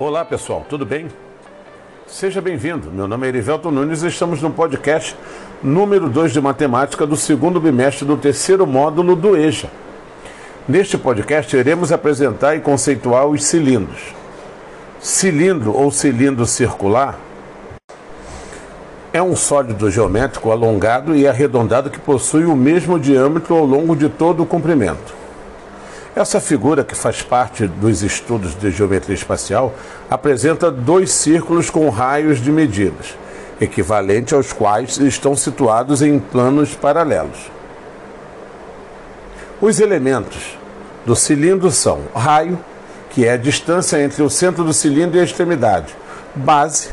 Olá pessoal, tudo bem? Seja bem-vindo. Meu nome é Erivelto Nunes e estamos no podcast número 2 de matemática do segundo bimestre do terceiro módulo do EJA. Neste podcast iremos apresentar e conceituar os cilindros. Cilindro ou cilindro circular é um sólido geométrico alongado e arredondado que possui o mesmo diâmetro ao longo de todo o comprimento. Essa figura, que faz parte dos estudos de geometria espacial, apresenta dois círculos com raios de medidas, equivalente aos quais estão situados em planos paralelos. Os elementos do cilindro são raio, que é a distância entre o centro do cilindro e a extremidade, base,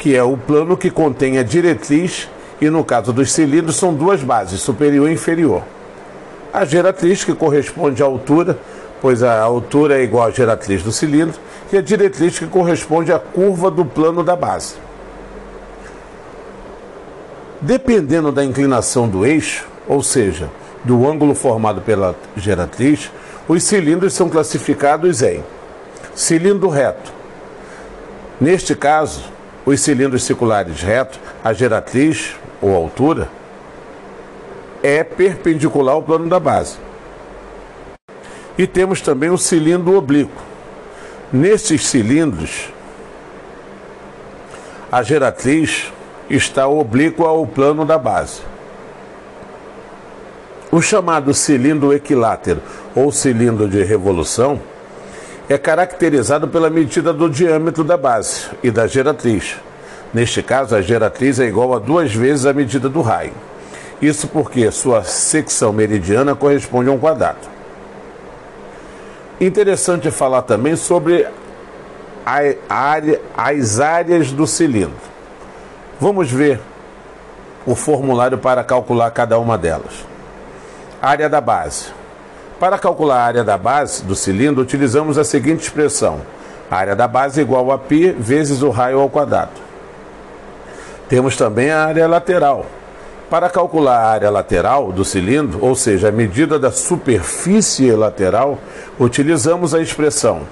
que é o plano que contém a diretriz, e no caso dos cilindros são duas bases, superior e inferior. A geratriz, que corresponde à altura, pois a altura é igual à geratriz do cilindro, e a diretriz, que corresponde à curva do plano da base. Dependendo da inclinação do eixo, ou seja, do ângulo formado pela geratriz, os cilindros são classificados em cilindro reto. Neste caso, os cilindros circulares retos, a geratriz ou altura, é perpendicular ao plano da base. E temos também o cilindro oblíquo. Nesses cilindros, a geratriz está oblíqua ao plano da base. O chamado cilindro equilátero ou cilindro de revolução é caracterizado pela medida do diâmetro da base e da geratriz. Neste caso, a geratriz é igual a duas vezes a medida do raio. Isso porque sua secção meridiana corresponde a um quadrado. Interessante falar também sobre a área, as áreas do cilindro. Vamos ver o formulário para calcular cada uma delas. Área da base. Para calcular a área da base do cilindro, utilizamos a seguinte expressão: a área da base é igual a π vezes o raio ao quadrado. Temos também a área lateral. Para calcular a área lateral do cilindro, ou seja, a medida da superfície lateral, utilizamos a expressão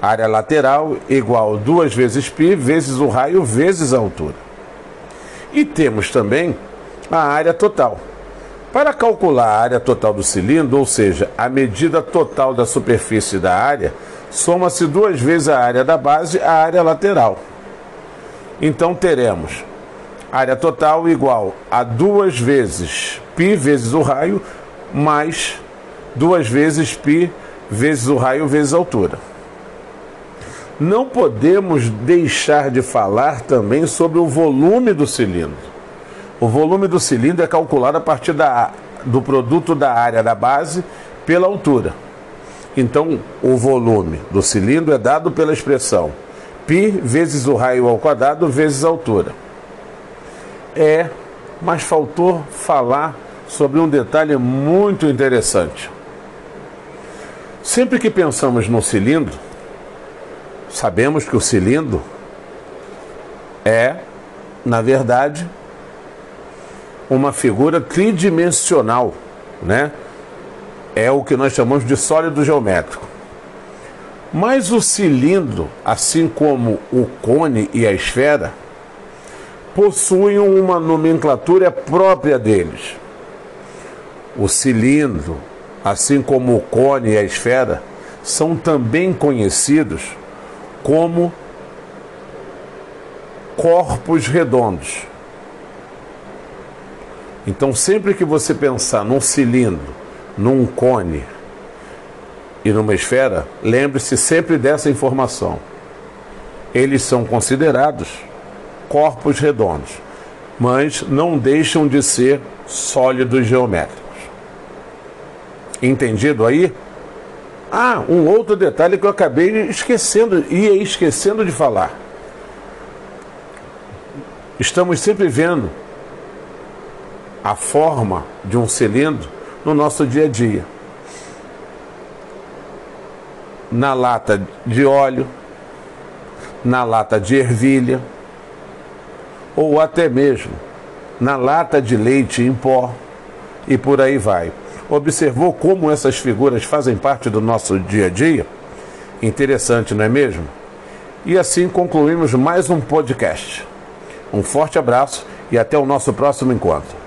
área lateral igual a 2 vezes π vezes o raio vezes a altura. E temos também a área total. Para calcular a área total do cilindro, ou seja, a medida total da superfície da área, soma-se duas vezes a área da base à área lateral. Então teremos área total igual a duas vezes π vezes o raio mais duas vezes π vezes o raio vezes a altura. Não podemos deixar de falar também sobre o volume do cilindro. O volume do cilindro é calculado a partir da, do produto da área da base pela altura. Então, o volume do cilindro é dado pela expressão π vezes o raio ao quadrado vezes a altura. É, mas faltou falar sobre um detalhe muito interessante. Sempre que pensamos no cilindro, sabemos que o cilindro é, na verdade, uma figura tridimensional, né? É o que nós chamamos de sólido geométrico. Mas o cilindro, assim como o cone e a esfera, possuem uma nomenclatura própria deles. O cilindro, assim como o cone e a esfera, são também conhecidos como corpos redondos. Então, sempre que você pensar num cilindro, num cone e numa esfera, lembre-se sempre dessa informação. Eles são considerados corpos redondos, mas não deixam de ser sólidos geométricos. Entendido aí? Ah, um outro detalhe que eu acabei esquecendo, ia esquecendo de falar. Estamos sempre vendo a forma de um cilindro no nosso dia a dia. Na lata de óleo, na lata de ervilha, ou até mesmo na lata de leite em pó e por aí vai. Observou como essas figuras fazem parte do nosso dia a dia? Interessante, não é mesmo? E assim concluímos mais um podcast. Um forte abraço e até o nosso próximo encontro.